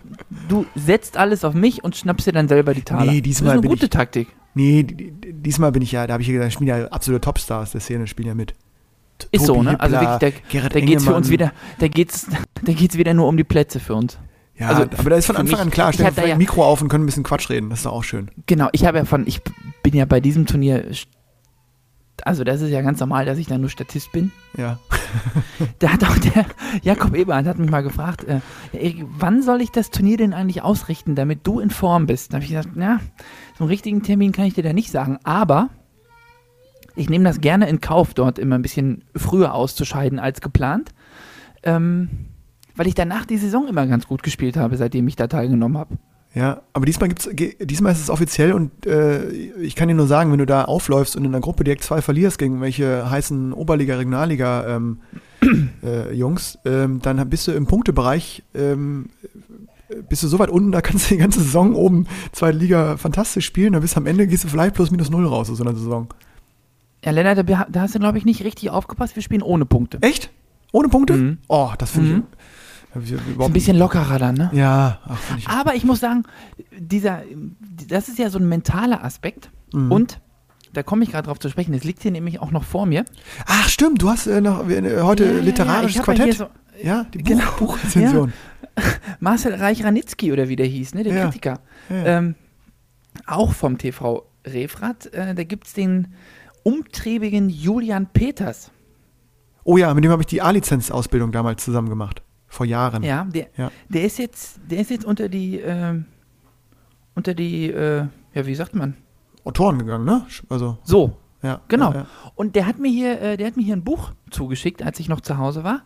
Speaker 3: du setzt alles auf mich und schnappst dir dann selber die Taler.
Speaker 2: Nee, diesmal
Speaker 3: das ist eine gute
Speaker 2: ich-
Speaker 3: Taktik.
Speaker 2: nee, die- die- diesmal bin ich ja, da habe ich ja gesagt, spielen ja absolute Topstars der Szene, spielen ja mit. T-
Speaker 3: Ist so, ne? Also
Speaker 2: Hippler,
Speaker 3: wirklich, da, da geht's für uns wieder, da geht's, da geht's wieder nur um die Plätze für uns.
Speaker 2: Ja,
Speaker 3: also
Speaker 2: aber da ist von Anfang
Speaker 3: mich-
Speaker 2: an klar,
Speaker 3: ich da
Speaker 2: vielleicht
Speaker 3: ja-
Speaker 2: Mikro auf und können ein bisschen Quatsch reden. Das ist doch auch schön.
Speaker 3: Genau, ich habe ja von, ich bin ja bei diesem Turnier, also das ist ja ganz normal, dass ich da nur Statist bin.
Speaker 2: Ja. [LAUGHS]
Speaker 3: Da hat auch der Jakob Eberhard hat mich mal gefragt, äh, Erik, wann soll ich das Turnier denn eigentlich ausrichten, damit du in Form bist? Da habe ich gesagt, na, so einen richtigen Termin kann ich dir da nicht sagen, aber ich nehme das gerne in Kauf, dort immer ein bisschen früher auszuscheiden als geplant, ähm, weil ich danach die Saison immer ganz gut gespielt habe, seitdem ich da teilgenommen habe.
Speaker 2: Ja, aber diesmal gibt's, diesmal ist es offiziell und äh, ich kann dir nur sagen, wenn du da aufläufst und in der Gruppe direkt zwei verlierst gegen welche heißen Oberliga, Regionalliga ähm, [CLEARS THROAT] äh, Jungs, ähm, dann bist du im Punktebereich, ähm, bist du so weit unten, da kannst du die ganze Saison oben zweite Liga fantastisch spielen, dann bist du am Ende gehst du vielleicht plus minus null raus aus so einer Saison.
Speaker 3: Ja, Lennart, da, da hast du, glaube ich, nicht richtig aufgepasst. Wir spielen ohne Punkte.
Speaker 2: Echt? Ohne Punkte?
Speaker 3: Mhm.
Speaker 2: Oh, das finde
Speaker 3: Mhm.
Speaker 2: ich.
Speaker 3: Ein bisschen lockerer dann, ne?
Speaker 2: Ja, ach, finde ich.
Speaker 3: Aber ich muss sagen, dieser, das ist ja so ein mentaler Aspekt.
Speaker 2: Mhm.
Speaker 3: Und da komme ich gerade drauf zu sprechen. Das liegt hier nämlich auch noch vor mir.
Speaker 2: Ach, stimmt, du hast äh, noch äh, heute
Speaker 3: Ja, ja, ja,
Speaker 2: literarisches
Speaker 3: ja
Speaker 2: Quartett.
Speaker 3: so-
Speaker 2: ja, die Buch,
Speaker 3: Genau.
Speaker 2: Buchrezension. [LAUGHS]
Speaker 3: Marcel Reich-Ranitzky oder wie der hieß, ne? der
Speaker 2: Ja.
Speaker 3: Kritiker.
Speaker 2: Ja. Ja.
Speaker 3: Ähm, auch vom TV Refrat. Äh, da gibt es den umtriebigen Julian Peters.
Speaker 2: Oh ja, mit dem habe ich die A-Lizenz-Ausbildung damals zusammen gemacht. Vor Jahren.
Speaker 3: Ja, der,
Speaker 2: Ja.
Speaker 3: der ist jetzt, der ist jetzt unter die, ähm, unter die, äh, ja, wie sagt man?
Speaker 2: Autoren gegangen, ne? Also,
Speaker 3: So,
Speaker 2: ja.
Speaker 3: Genau.
Speaker 2: Ja, ja.
Speaker 3: Und der hat mir hier, äh, der hat mir hier ein Buch zugeschickt, als ich noch zu Hause war.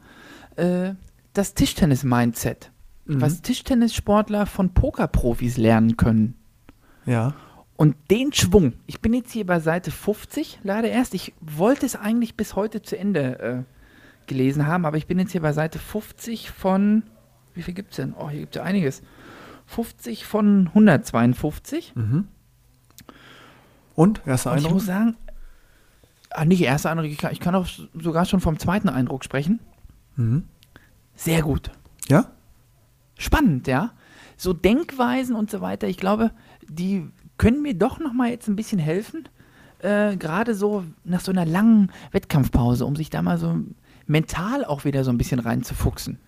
Speaker 3: Äh, das Tischtennis-Mindset.
Speaker 2: Mhm.
Speaker 3: Was Tischtennissportler von Pokerprofis lernen können.
Speaker 2: Ja.
Speaker 3: Und den Schwung, ich bin jetzt hier bei Seite 50, leider erst. Ich wollte es eigentlich bis heute zu Ende äh, gelesen haben, aber ich bin jetzt hier bei Seite 50 von, wie viel gibt es denn? Oh, hier gibt es ja einiges. 50 von 152.
Speaker 2: Mhm. Und? Erster
Speaker 3: Und ich
Speaker 2: Eindruck?
Speaker 3: muss sagen, ah, nicht erster Eindruck, ich kann, ich kann auch sogar schon vom zweiten Eindruck sprechen.
Speaker 2: Mhm.
Speaker 3: Sehr gut.
Speaker 2: Ja?
Speaker 3: Spannend, ja. So Denkweisen und so weiter, ich glaube, die können mir doch noch mal jetzt ein bisschen helfen. Äh, Gerade so nach so einer langen Wettkampfpause, um sich da mal so mental auch wieder so ein bisschen reinzufuchsen.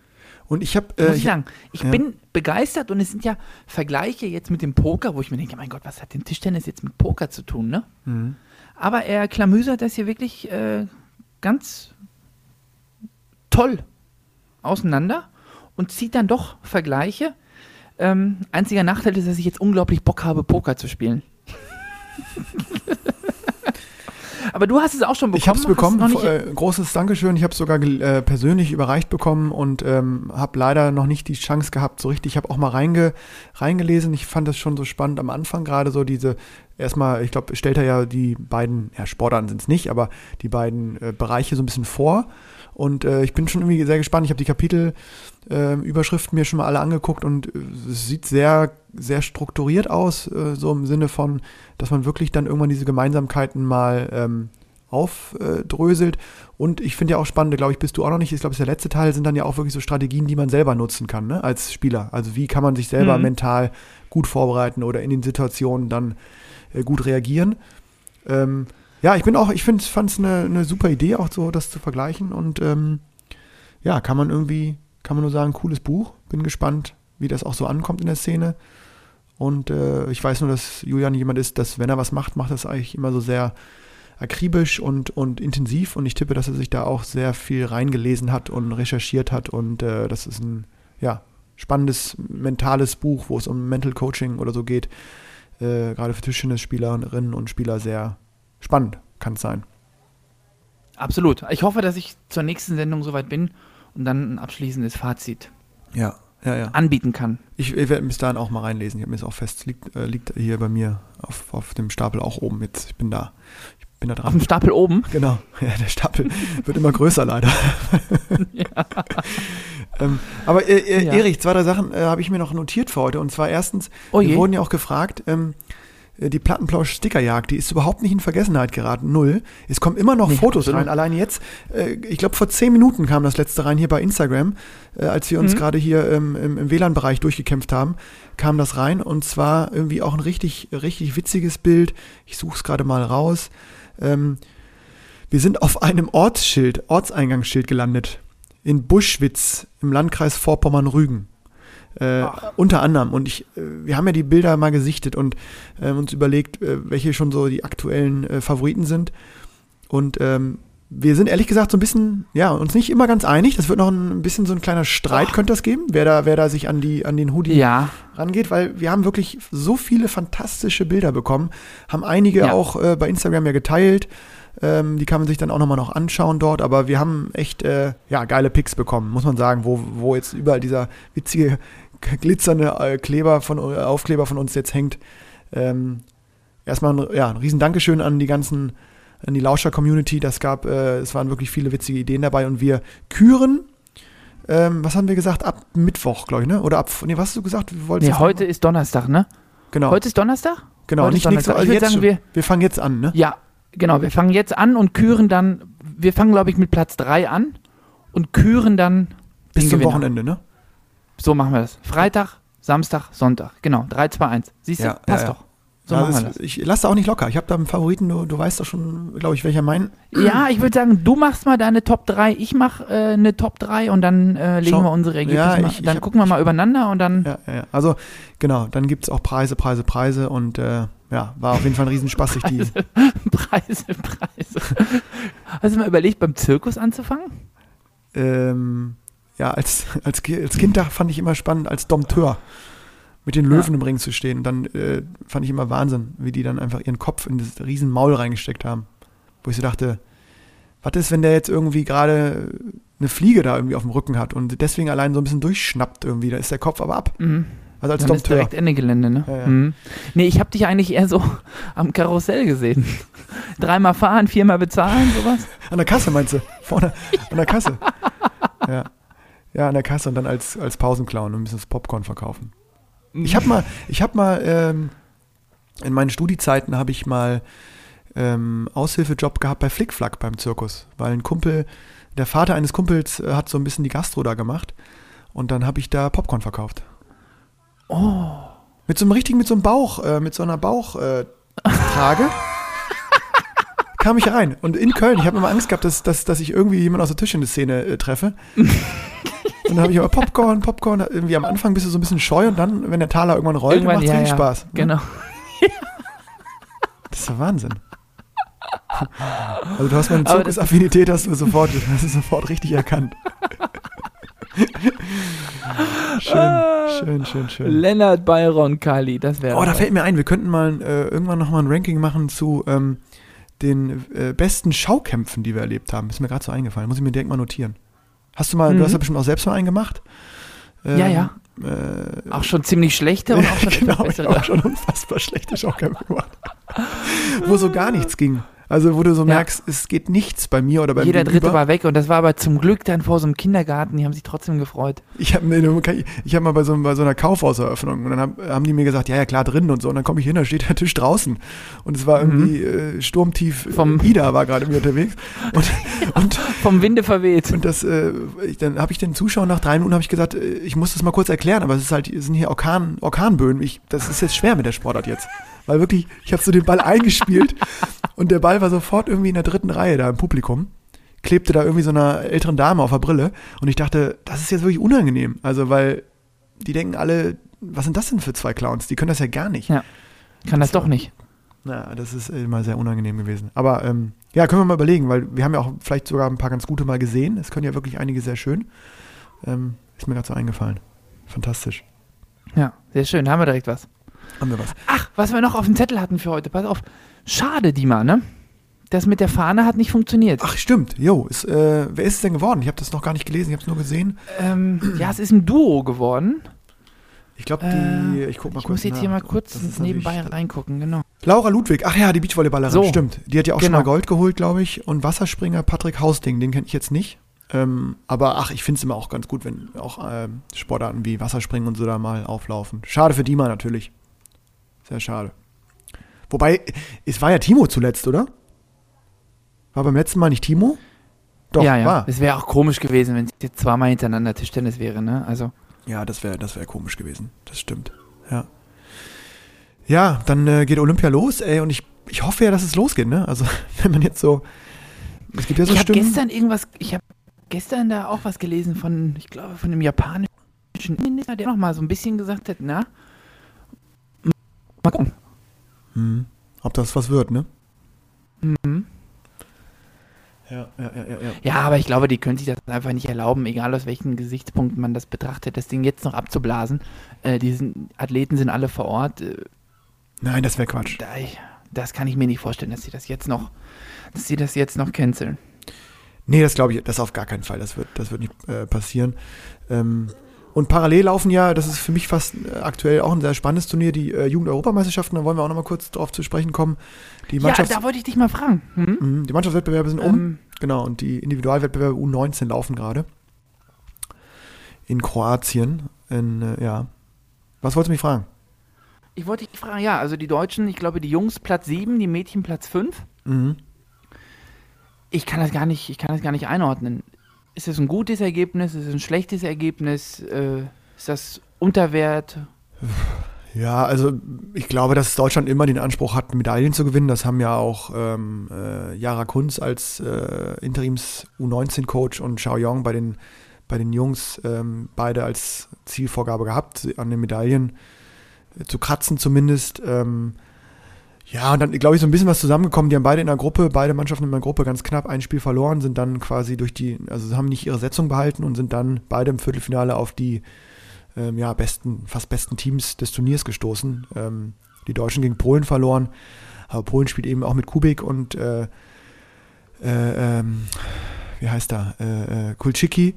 Speaker 2: Und ich habe.
Speaker 3: Muss
Speaker 2: Äh,
Speaker 3: ich
Speaker 2: ich,
Speaker 3: sagen, ich
Speaker 2: ja.
Speaker 3: bin begeistert und es sind ja Vergleiche jetzt mit dem Poker, wo ich mir denke, mein Gott, was hat denn Tischtennis jetzt mit Poker zu tun, ne?
Speaker 2: Mhm.
Speaker 3: Aber er klamüsert das hier wirklich äh, ganz toll auseinander und zieht dann doch Vergleiche. Ähm, einziger Nachteil ist, dass ich jetzt unglaublich Bock habe, Poker zu spielen. [LAUGHS] Aber du hast es auch schon bekommen.
Speaker 2: Ich habe es bekommen.
Speaker 3: Noch nicht,
Speaker 2: äh, großes Dankeschön. Ich habe es sogar äh, persönlich überreicht bekommen und ähm, habe leider noch nicht die Chance gehabt, so richtig. Ich habe auch mal reinge reingelesen. Ich fand das schon so spannend am Anfang, gerade so diese, erstmal, ich glaube, stellt er ja die beiden, ja, Sportarten sind es nicht, aber die beiden äh, Bereiche so ein bisschen vor. Und äh, ich bin schon irgendwie sehr gespannt. Ich habe die Kapitelüberschriften mir schon mal alle angeguckt und äh, es sieht sehr, sehr strukturiert aus, äh, so im Sinne von, dass man wirklich dann irgendwann diese Gemeinsamkeiten mal ähm, aufdröselt. Und ich finde ja auch spannend, glaube ich, bist du auch noch nicht, ich glaube, der letzte Teil, sind dann ja auch wirklich so Strategien, die man selber nutzen kann, ne, als Spieler. Also wie kann man sich selber
Speaker 3: Mhm.
Speaker 2: mental gut vorbereiten oder in den Situationen dann äh, gut reagieren. Ähm, ja, ich bin auch, ich fand es eine, eine super Idee, auch so das zu vergleichen. Und ähm, ja, kann man irgendwie, kann man nur sagen, cooles Buch. Bin gespannt, wie das auch so ankommt in der Szene. Und äh, ich weiß nur, dass Julian jemand ist, dass wenn er was macht, macht es eigentlich immer so sehr akribisch und, und intensiv. Und ich tippe, dass er sich da auch sehr viel reingelesen hat und recherchiert hat. Und äh, das ist ein, ja, spannendes mentales Buch, wo es um Mental Coaching oder so geht. Äh, gerade für Tischtennisspielerinnen und Spieler sehr spannend kann es sein.
Speaker 3: Absolut. Ich hoffe, dass ich zur nächsten Sendung soweit bin und dann ein abschließendes Fazit
Speaker 2: Ja, ja, ja.
Speaker 3: anbieten kann.
Speaker 2: Ich, ich werde bis dahin auch mal reinlesen. Ich habe mir das auch fest, liegt, äh, liegt hier bei mir auf, auf dem Stapel auch oben jetzt. Ich bin da. Ich bin da
Speaker 3: Auf
Speaker 2: dran.
Speaker 3: dem Stapel oben.
Speaker 2: Genau, [LAUGHS] ja, der Stapel wird immer größer leider. [LAUGHS] ähm, aber äh, äh,
Speaker 3: Ja.
Speaker 2: Erich, zwei, drei Sachen äh, habe ich mir noch notiert für heute. Und zwar erstens,
Speaker 3: Oh
Speaker 2: wir wurden ja auch gefragt, ähm, äh, die Plattenplausch-Stickerjagd, die ist überhaupt nicht in Vergessenheit geraten, null. Es kommen immer noch
Speaker 3: Nee,
Speaker 2: Fotos rein. Allein jetzt, äh, ich glaube vor zehn Minuten kam das letzte rein hier bei Instagram, äh, als wir uns
Speaker 3: Mhm.
Speaker 2: gerade hier ähm, im, im WLAN-Bereich durchgekämpft haben, kam das rein. Und zwar irgendwie auch ein richtig, richtig witziges Bild. Ich suche es gerade mal raus. Ähm, wir sind auf einem Ortsschild, Ortseingangsschild gelandet. In Buschwitz im Landkreis Vorpommern-Rügen. Äh, unter anderem. Und ich, äh, wir haben ja die Bilder mal gesichtet und äh, uns überlegt, äh, welche schon so die aktuellen äh, Favoriten sind. Und ähm, wir sind ehrlich gesagt so ein bisschen, ja, uns nicht immer ganz einig. Das wird noch ein bisschen so ein kleiner Streit, könnte das geben, wer da, wer da sich an, die, an den Hoodie
Speaker 3: Ja,
Speaker 2: rangeht, weil wir haben wirklich so viele fantastische Bilder bekommen, haben einige
Speaker 3: Ja.
Speaker 2: auch äh, bei Instagram ja geteilt. Ähm, die kann man sich dann auch nochmal noch anschauen dort, aber wir haben echt äh, ja, geile Pics bekommen, muss man sagen, wo, wo jetzt überall dieser witzige, glitzernde äh, Kleber von, äh, Aufkleber von uns jetzt hängt. Ähm, erstmal ein, ja, ein riesen Dankeschön an die ganzen, an die Lauscher-Community. Das gab, äh, es waren wirklich viele witzige Ideen dabei und wir küren, ähm, was haben wir gesagt, ab Mittwoch, glaube ich, ne? Oder ab, nee, was hast du gesagt? Wir wollten
Speaker 3: nee, heute ist Donnerstag, ne?
Speaker 2: Genau,
Speaker 3: Heute ist Donnerstag?
Speaker 2: genau.
Speaker 3: heute
Speaker 2: Nicht nächste. Woche,
Speaker 3: Ich würd
Speaker 2: jetzt
Speaker 3: sagen, wir-
Speaker 2: wir fangen jetzt an, ne?
Speaker 3: Ja, genau. Wir fangen jetzt an und küren dann, wir fangen, glaube ich, mit Platz 3 an und küren dann
Speaker 2: Bis zum
Speaker 3: Gewinner.
Speaker 2: Wochenende, ne?
Speaker 3: So machen wir das. Freitag, Samstag, Sonntag. Genau, 3, 2, 1. Siehst du?
Speaker 2: Ja,
Speaker 3: Passt
Speaker 2: ja, ja.
Speaker 3: doch. So
Speaker 2: Ja,
Speaker 3: machen wir
Speaker 2: das-
Speaker 3: das.
Speaker 2: Ich lasse da auch nicht locker. Ich habe da einen Favoriten, du, du weißt doch schon, glaube ich, welcher mein.
Speaker 3: Ja, ich würde sagen, du machst mal deine Top 3, ich mache äh, eine Top 3 und dann äh, legen
Speaker 2: Schau-
Speaker 3: wir unsere Ergebnisse
Speaker 2: Ja, ich- ich
Speaker 3: Dann
Speaker 2: hab-
Speaker 3: gucken wir mal übereinander und dann
Speaker 2: Ja, ja, ja. Also, genau, dann gibt es auch Preise, Preise, Preise und äh, ja, war auf jeden Fall ein Riesenspaß, sich die. [LAUGHS]
Speaker 3: Preise, Preise. Hast du mal überlegt, beim Zirkus anzufangen?
Speaker 2: ähm, ja, als, als, als Kind da fand ich immer spannend, als Dompteur mit den Löwen im Ring zu stehen. Dann äh, fand ich immer Wahnsinn, wie die dann einfach ihren Kopf in das riesen Maul reingesteckt haben. Wo ich so dachte, was ist, wenn der jetzt irgendwie gerade eine Fliege da irgendwie auf dem Rücken hat und deswegen allein so ein bisschen durchschnappt irgendwie, da ist der Kopf aber ab.
Speaker 3: Mhm.
Speaker 2: Also als
Speaker 3: Dann ist
Speaker 2: Dompteur.
Speaker 3: direkt Ende Gelände, ne?
Speaker 2: Ja, ja.
Speaker 3: Mhm. Nee, ich habe dich eigentlich eher so am Karussell gesehen. [LAUGHS] Dreimal fahren, viermal bezahlen, sowas.
Speaker 2: An der Kasse meinst du? Vorne an der Kasse. [LAUGHS] Ja. Ja, an der Kasse und dann als, als Pausenclown und ein bisschen das Popcorn verkaufen. Ich habe mal, ich habe mal ähm, in meinen Studiezeiten habe ich mal ähm, Aushilfejob gehabt bei Flickflack beim Zirkus, weil ein Kumpel, der Vater eines Kumpels äh, hat so ein bisschen die Gastro da gemacht und dann habe ich da Popcorn verkauft. Oh. Mit so einem richtigen, mit so einem Bauch, äh, mit so einer Bauchtrage. Äh, [LAUGHS] kam ich rein. Und in Köln, ich habe immer Angst gehabt, dass, dass, dass ich irgendwie jemanden aus der Tischtennis-Szene äh, treffe. [LAUGHS] Und dann habe ich immer Popcorn, Popcorn. Irgendwie am Anfang bist du so ein bisschen scheu und dann, wenn der Taler irgendwann rollt, macht es
Speaker 3: ja,
Speaker 2: richtig
Speaker 3: ja.
Speaker 2: Spaß. ne?
Speaker 3: Genau.
Speaker 2: Das ist ja Wahnsinn. Also du hast meine
Speaker 3: Aber
Speaker 2: Zirkusaffinität, hast du sofort, hast du sofort richtig erkannt. schön, schön, schön, schön.
Speaker 3: Lennart Byron Kali, das wäre.
Speaker 2: Oh, da fällt mir ein, wir könnten mal äh, irgendwann nochmal ein Ranking machen zu ähm, den äh, besten Schaukämpfen, die wir erlebt haben. Ist mir gerade so eingefallen. Muss ich mir direkt mal notieren. Hast du mal,
Speaker 3: Mhm.
Speaker 2: du hast ja bestimmt auch selbst mal einen gemacht? Ähm,
Speaker 3: Ja, ja.
Speaker 2: Äh,
Speaker 3: auch schon ziemlich schlechte und auch schon [LAUGHS]
Speaker 2: genau, ich habe auch schon unfassbar schlechte Schaukämpfe gemacht. Wo so gar nichts ging. Also wo du so
Speaker 3: Ja.
Speaker 2: merkst, es geht nichts bei mir oder bei
Speaker 3: Jeder
Speaker 2: Gegenüber.
Speaker 3: Dritte war weg und das war aber zum Glück dann vor so einem Kindergarten, die haben sich trotzdem gefreut.
Speaker 2: Ich habe ich hab mal bei so, bei so einer Kaufhauseröffnung und dann hab, haben die mir gesagt, ja, ja, klar, drin und so. Und dann komme ich hin, da steht der Tisch draußen. Und es war irgendwie äh, sturmtief.
Speaker 3: Mhm. Vom-
Speaker 2: Ida war gerade mir unterwegs. Und, [LAUGHS] und,
Speaker 3: Vom Winde verweht.
Speaker 2: und das, äh, ich, dann habe ich den Zuschauern nach drei Minuten habe ich gesagt, äh, ich muss das mal kurz erklären, aber es ist halt, es sind hier Orkan, Orkanböen. Ich, das ist jetzt schwer mit der Sportart jetzt. Weil wirklich, ich habe so den Ball eingespielt und der Ball war sofort irgendwie in der dritten Reihe da im Publikum klebte da irgendwie so einer älteren Dame auf der Brille und ich dachte, das ist jetzt wirklich unangenehm. Also, weil die denken alle, was sind das denn für zwei Clowns? Die können das ja gar nicht.
Speaker 3: Ja. Kann das doch nicht.
Speaker 2: Na, das ist immer sehr unangenehm gewesen. Aber ähm, ja, können wir mal überlegen, weil wir haben ja auch vielleicht sogar ein paar ganz gute mal gesehen. Es können ja wirklich einige sehr schön. Ähm, ist mir gerade so eingefallen. Fantastisch.
Speaker 3: Ja, sehr schön. Da haben wir direkt was.
Speaker 2: Haben wir was?
Speaker 3: Ach, was wir noch auf dem Zettel hatten für heute. Pass auf. Schade, Dima, ne? Das mit der Fahne hat nicht funktioniert.
Speaker 2: Ach, stimmt. Jo, ist, äh, wer ist es denn geworden? Ich habe das noch gar nicht gelesen, ich habe es nur gesehen.
Speaker 3: Ähm, ja, es ist ein Duo geworden.
Speaker 2: Ich glaube, die.
Speaker 3: Äh,
Speaker 2: ich guck mal
Speaker 3: ich
Speaker 2: kurz.
Speaker 3: muss jetzt
Speaker 2: nach.
Speaker 3: hier mal kurz nebenbei reingucken, genau.
Speaker 2: Laura Ludwig, ach ja, die Beachvolleyballerin,
Speaker 3: So.
Speaker 2: stimmt. Die hat ja auch schon
Speaker 3: Genau.
Speaker 2: mal Gold geholt, glaube ich. Und Wasserspringer Patrick Hausding, den kenne ich jetzt nicht. Ähm, aber ach, ich finde es immer auch ganz gut, wenn auch ähm, Sportarten wie Wasserspringen und so da mal auflaufen. Schade für Dima natürlich. Sehr schade. Wobei, es war ja Timo zuletzt, oder? War beim letzten Mal nicht Timo? Doch,
Speaker 3: ja, ja.
Speaker 2: war.
Speaker 3: Es wäre auch komisch gewesen, wenn es jetzt zweimal hintereinander Tischtennis wäre, ne? Also,
Speaker 2: Ja, das wäre das wär komisch gewesen. Das stimmt. Ja. Ja, dann äh, geht Olympia los, ey, und ich, ich hoffe ja, dass es losgeht, ne? Also, [LAUGHS] wenn man jetzt so. Es gibt ja so
Speaker 3: ich habe
Speaker 2: Stimmen.
Speaker 3: gestern irgendwas, ich habe gestern da auch was gelesen von, ich glaube, von einem japanischen Minister, der noch mal so ein bisschen gesagt hat, na, mal gucken.
Speaker 2: Hm. Ob das was wird, ne?
Speaker 3: Mhm.
Speaker 2: Ja, ja, ja, ja. ja.
Speaker 3: Aber ich glaube, die können sich das einfach nicht erlauben, egal aus welchen Gesichtspunkten man das betrachtet, das Ding jetzt noch abzublasen. Äh, die Athleten sind alle vor Ort. Äh,
Speaker 2: Nein, das wäre Quatsch.
Speaker 3: da, ich, das kann ich mir nicht vorstellen, dass sie das jetzt noch, dass sie das jetzt noch canceln.
Speaker 2: Nee, das glaube ich, das auf gar keinen Fall. Das wird, das wird nicht äh, passieren. Ähm, und parallel laufen ja, das ist für mich fast äh, aktuell auch ein sehr spannendes Turnier, die äh, Jugend-Europameisterschaften. Da wollen wir auch noch mal kurz drauf zu sprechen kommen. Die,
Speaker 3: Ja, da wollte ich dich mal fragen. Hm?
Speaker 2: Mhm, die Mannschaftswettbewerbe sind um.
Speaker 3: Ähm,
Speaker 2: Genau, und die Individualwettbewerbe U19 laufen gerade. In Kroatien. In, äh, ja. Was wolltest du mich fragen?
Speaker 3: ich wollte dich fragen, ja, also die Deutschen, ich glaube, die Jungs Platz 7, die Mädchen Platz 5.
Speaker 2: Mhm.
Speaker 3: Ich kann das gar nicht, ich kann das gar nicht einordnen. Ist das ein gutes Ergebnis? Ist es ein schlechtes Ergebnis? Äh, ist das Unterwert?
Speaker 2: Ja, also ich glaube, dass Deutschland immer den Anspruch hat, Medaillen zu gewinnen. Das haben ja auch ähm, äh, Jara Kunz als äh, Interims-U19-Coach und Xiao Yong bei den, bei den Jungs ähm, beide als Zielvorgabe gehabt, an den Medaillen äh, zu kratzen zumindest. Ähm, ja, und dann glaube ich so ein bisschen was zusammengekommen. Die haben beide in der Gruppe, beide Mannschaften in der Gruppe ganz knapp ein Spiel verloren, sind dann quasi durch die, also haben nicht ihre Setzung behalten und sind dann beide im Viertelfinale auf die ähm, ja, besten, fast besten Teams des Turniers gestoßen. Ähm, die Deutschen gegen Polen verloren, aber Polen spielt eben auch mit Kubik und äh, äh, ähm, wie heißt er? Äh, äh, Kulczycki.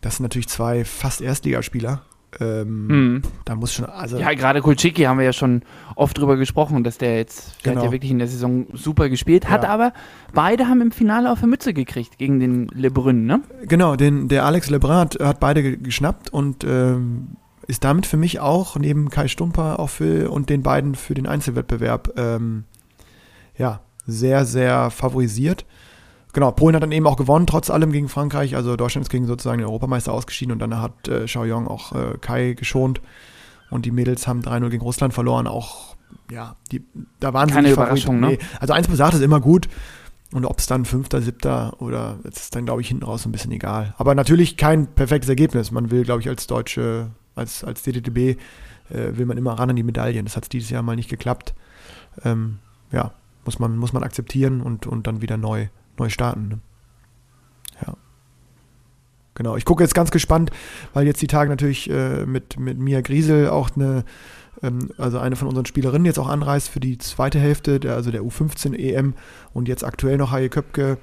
Speaker 2: Das sind natürlich zwei fast Erstligaspieler. Ähm,
Speaker 3: Hm.
Speaker 2: Da muss schon, also
Speaker 3: Ja, gerade Kulczycki haben wir ja schon oft drüber gesprochen, dass der jetzt, der
Speaker 2: Genau.
Speaker 3: hat ja wirklich in der Saison super gespielt, hat
Speaker 2: Ja.
Speaker 3: aber beide haben im Finale auf die Mütze gekriegt gegen den Lebrun, ne?
Speaker 2: Genau, den, der Alex Lebrun hat, hat beide ge- geschnappt und ähm, ist damit für mich auch neben Kai Stumper auch für und den beiden für den Einzelwettbewerb ähm, ja, sehr, sehr favorisiert. Genau, Polen hat dann eben auch gewonnen, trotz allem gegen Frankreich. Also Deutschland ist gegen sozusagen den Europameister ausgeschieden und dann hat äh, Xiaoyong auch äh, Kai geschont und die Mädels haben 3-0 gegen Russland verloren. Auch, ja, die, da waren sie
Speaker 3: Keine
Speaker 2: nicht
Speaker 3: Überraschung, ne?
Speaker 2: Nee. Also 1 plus 8 ist immer gut. Und ob es dann Fünfter, Siebter oder das ist dann, glaube ich, hinten raus ein bisschen egal. Aber natürlich kein perfektes Ergebnis. Man will, glaube ich, als Deutsche, als, als DDTB, äh, will man immer ran an die Medaillen. Das hat dieses Jahr mal nicht geklappt. Ähm, ja, muss man, muss man akzeptieren und, und dann wieder neu, neu starten. Ne? Ja. Genau, ich gucke jetzt ganz gespannt, weil jetzt die Tage natürlich äh, mit, mit Mia Griesel auch eine, ähm, also eine von unseren Spielerinnen jetzt auch anreist für die zweite Hälfte, der, also der U15 EM und jetzt aktuell noch Haie Köpke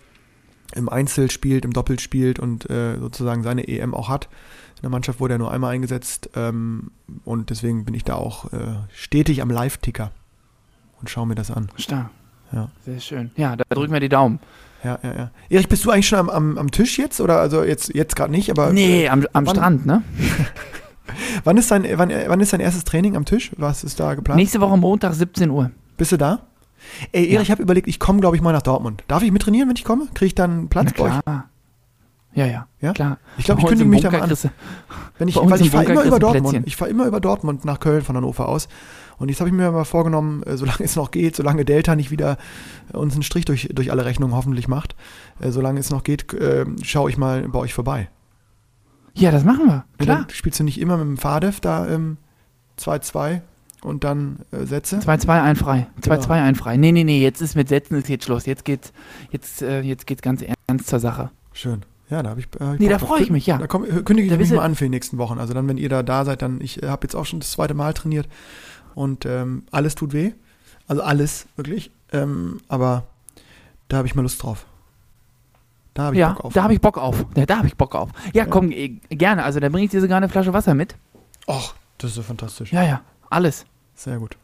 Speaker 2: im Einzel spielt, im Doppel spielt und äh, sozusagen seine EM auch hat. In der Mannschaft wurde er nur einmal eingesetzt ähm, und deswegen bin ich da auch äh, stetig am Live-Ticker und schaue mir das an.
Speaker 3: Stark.
Speaker 2: Ja.
Speaker 3: Sehr schön. Ja, da drücken wir die Daumen.
Speaker 2: Ja, ja, ja. Erich, bist du eigentlich schon am, am, am Tisch jetzt? Oder also jetzt, jetzt gerade nicht, aber
Speaker 3: Nee, am, am
Speaker 2: wann-
Speaker 3: Strand, ne? [LAUGHS]
Speaker 2: wann ist, dein, wann, wann ist dein erstes Training am Tisch? Was ist da geplant?
Speaker 3: Nächste Woche Montag, 17 Uhr.
Speaker 2: Bist du da? Ey, Erich,
Speaker 3: Ja.
Speaker 2: ich habe überlegt, ich komme, glaube ich, mal nach Dortmund. Darf ich mit trainieren, wenn ich komme? Kriege ich dann einen Platz
Speaker 3: Na
Speaker 2: bei euch?
Speaker 3: Ja, ja,
Speaker 2: Ja?
Speaker 3: klar.
Speaker 2: Ich glaube, ich kündige mich da mal an. Wenn ich, weil ich fahre immer über Dortmund.
Speaker 3: Plätzchen.
Speaker 2: Ich fahre immer über Dortmund nach Köln von Hannover aus. Und jetzt habe ich mir mal vorgenommen, äh, solange [LAUGHS] es noch geht, solange Delta nicht wieder äh, uns einen Strich durch, durch alle Rechnungen hoffentlich macht, äh, solange es noch geht, äh, schaue ich mal bei euch vorbei.
Speaker 3: Ja, das machen wir. Klar.
Speaker 2: Spielst du nicht immer mit dem Fadev da ähm, 2-2 und dann äh, Sätze?
Speaker 3: 2-2 einfrei. 2-2
Speaker 2: Genau.
Speaker 3: einfrei. Nee, nee, nee, jetzt ist mit Sätzen ist jetzt Schluss. Jetzt geht's, jetzt, äh, jetzt geht's ganz ernst zur Sache.
Speaker 2: Schön. Ja, da habe ich. Äh,
Speaker 3: Nee, da
Speaker 2: Bock drauf.
Speaker 3: freu ich mich, ja.
Speaker 2: Da komm, kündige ich
Speaker 3: Da
Speaker 2: mich mal an für die nächsten Wochen. Also dann, wenn ihr da da seid, dann, ich habe jetzt auch schon das zweite Mal trainiert und ähm, alles tut weh. Also alles, wirklich. Ähm, aber da habe ich mal Lust drauf. Da habe ich
Speaker 3: Ja,
Speaker 2: Bock auf.
Speaker 3: da habe ich Bock auf. Ja, da habe ich Bock auf. Ja, komm, eh, gerne. Also, da bringe ich dir sogar eine Flasche Wasser mit.
Speaker 2: Och, das ist so fantastisch.
Speaker 3: Ja, ja, alles.
Speaker 2: Sehr gut.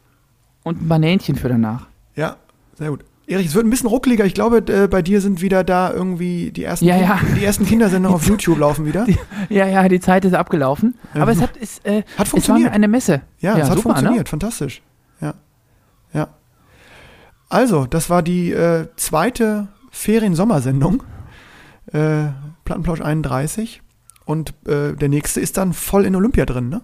Speaker 3: Und ein Banänchen für danach.
Speaker 2: Ja, sehr gut. Erich, es wird ein bisschen ruckeliger. Ich glaube, äh, bei dir sind wieder da irgendwie die ersten,
Speaker 3: Ja, ja.
Speaker 2: Die ersten Kindersendungen auf YouTube laufen wieder. [LAUGHS]
Speaker 3: Ja, ja, die Zeit ist abgelaufen. Aber es hat, es, äh,
Speaker 2: Hat
Speaker 3: es war
Speaker 2: funktioniert.
Speaker 3: eine Messe.
Speaker 2: Ja, es hat
Speaker 3: super,
Speaker 2: funktioniert. Fantastisch. Ja. Ja. Also, das war die äh, zweite Ferien-Sommersendung. Äh, Plattenplausch 31. Und äh, der nächste ist dann voll in Olympia drin, ne?
Speaker 3: Ne?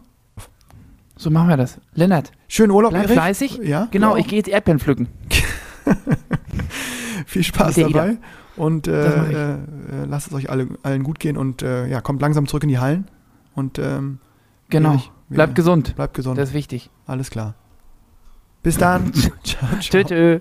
Speaker 3: So machen wir das. Lennart,
Speaker 2: Schönen Urlaub,
Speaker 3: bleib
Speaker 2: Erich.
Speaker 3: fleißig.
Speaker 2: Ja,
Speaker 3: Genau, ich gehe jetzt Erdbeeren pflücken. [LAUGHS] [LAUGHS]
Speaker 2: Viel Spaß dabei. Und äh, äh, äh, lasst es euch alle, allen gut gehen und äh, ja, kommt langsam zurück in die Hallen. Und ähm,
Speaker 3: Genau.
Speaker 2: Erich, wir-
Speaker 3: Bleib gesund.
Speaker 2: bleibt gesund.
Speaker 3: Das ist wichtig.
Speaker 2: Alles klar. Bis dann. [LAUGHS] ciao, ciao.
Speaker 3: Tschö, tschö.